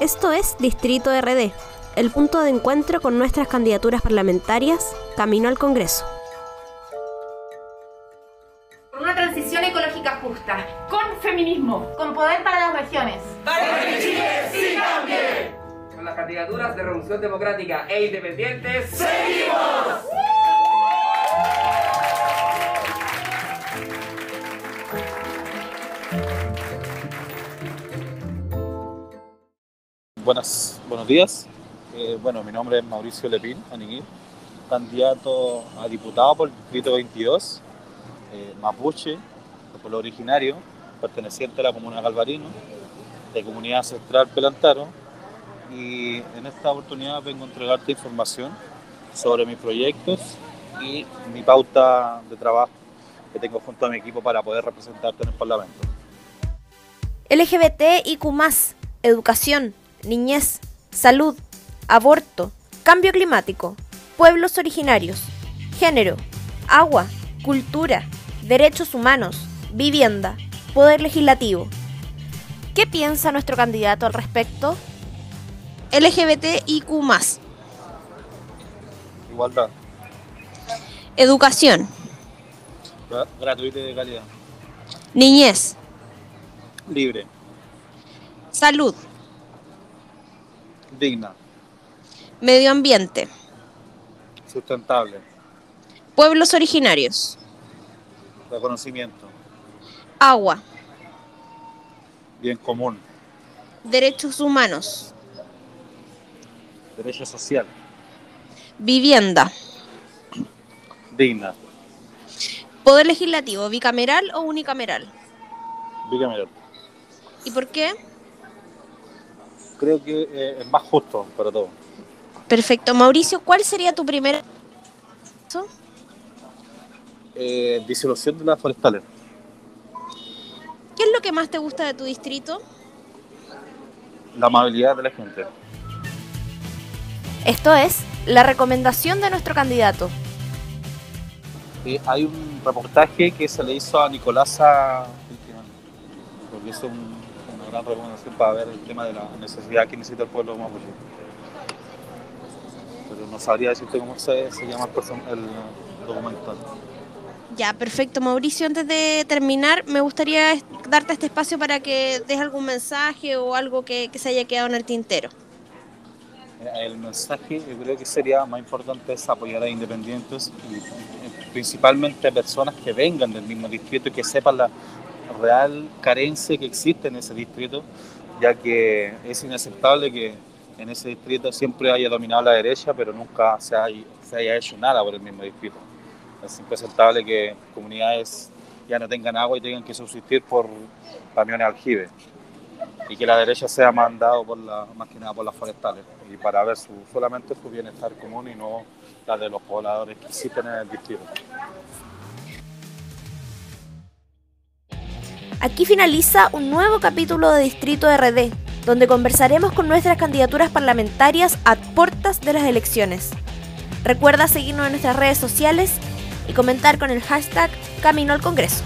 Esto es Distrito RD, el punto de encuentro con nuestras candidaturas parlamentarias camino al Congreso. Con una transición ecológica justa, con feminismo, con poder para las regiones. ¡Para que Chile sí cambie! Las candidaturas de Revolución Democrática e Independientes, ¡seguimos! Buenas, buenos días. Eh, bueno, mi nombre es Mauricio Lepín, Aniquil, candidato a diputado por el Distrito 22, eh, Mapuche, de pueblo originario, perteneciente a la comuna Galvarino, de comunidad ancestral Pelantaro. Y en esta oportunidad vengo a entregarte información sobre mis proyectos y mi pauta de trabajo que tengo junto a mi equipo para poder representarte en el Parlamento. LGBT y Q, educación, niñez, salud, aborto, cambio climático, pueblos originarios, género, agua, cultura, derechos humanos, vivienda, poder legislativo. ¿Qué piensa nuestro candidato al respecto? LGBTIQ. Igualdad, Educación, gra- gratuita y de calidad, niñez, libre, salud, digna, medio ambiente, sustentable, pueblos originarios, reconocimiento, agua, bien común, derechos humanos, derecho social, vivienda, digna, poder legislativo, bicameral o unicameral. bicameral. ¿Y por qué? Creo que eh, es más justo para todos. Perfecto. Mauricio, ¿cuál sería tu primer... Eh, disolución de las forestales. ¿Qué es lo que más te gusta de tu distrito? La amabilidad de la gente. Esto es la recomendación de nuestro candidato. Eh, hay un reportaje que se le hizo a Nicolasa porque es un- una gran recomendación para ver el tema de la necesidad que necesita el pueblo mapuche. Pero no sabría decirte cómo se, se llama el, el documental. Ya, perfecto. Mauricio, antes de terminar, me gustaría darte este espacio para que des algún mensaje o algo que, que se haya quedado en el tintero. El mensaje yo creo que sería más importante apoyar a independientes y eh, principalmente a personas que vengan del mismo distrito y que sepan la real carencia que existe en ese distrito, ya que es inaceptable que en ese distrito siempre haya dominado la derecha, pero nunca se haya, hecho nada por el mismo distrito. Es impresentable que comunidades ya no tengan agua y tengan que subsistir por camiones aljibe y que la derecha sea mandado por la, más que nada por las forestales y para ver su, solamente su bienestar común y no la de los pobladores que existen en el distrito. Aquí finaliza un nuevo capítulo de Distrito RD, donde conversaremos con nuestras candidaturas parlamentarias a puertas de las elecciones. Recuerda seguirnos en nuestras redes sociales y comentar con el hashtag Camino al Congreso.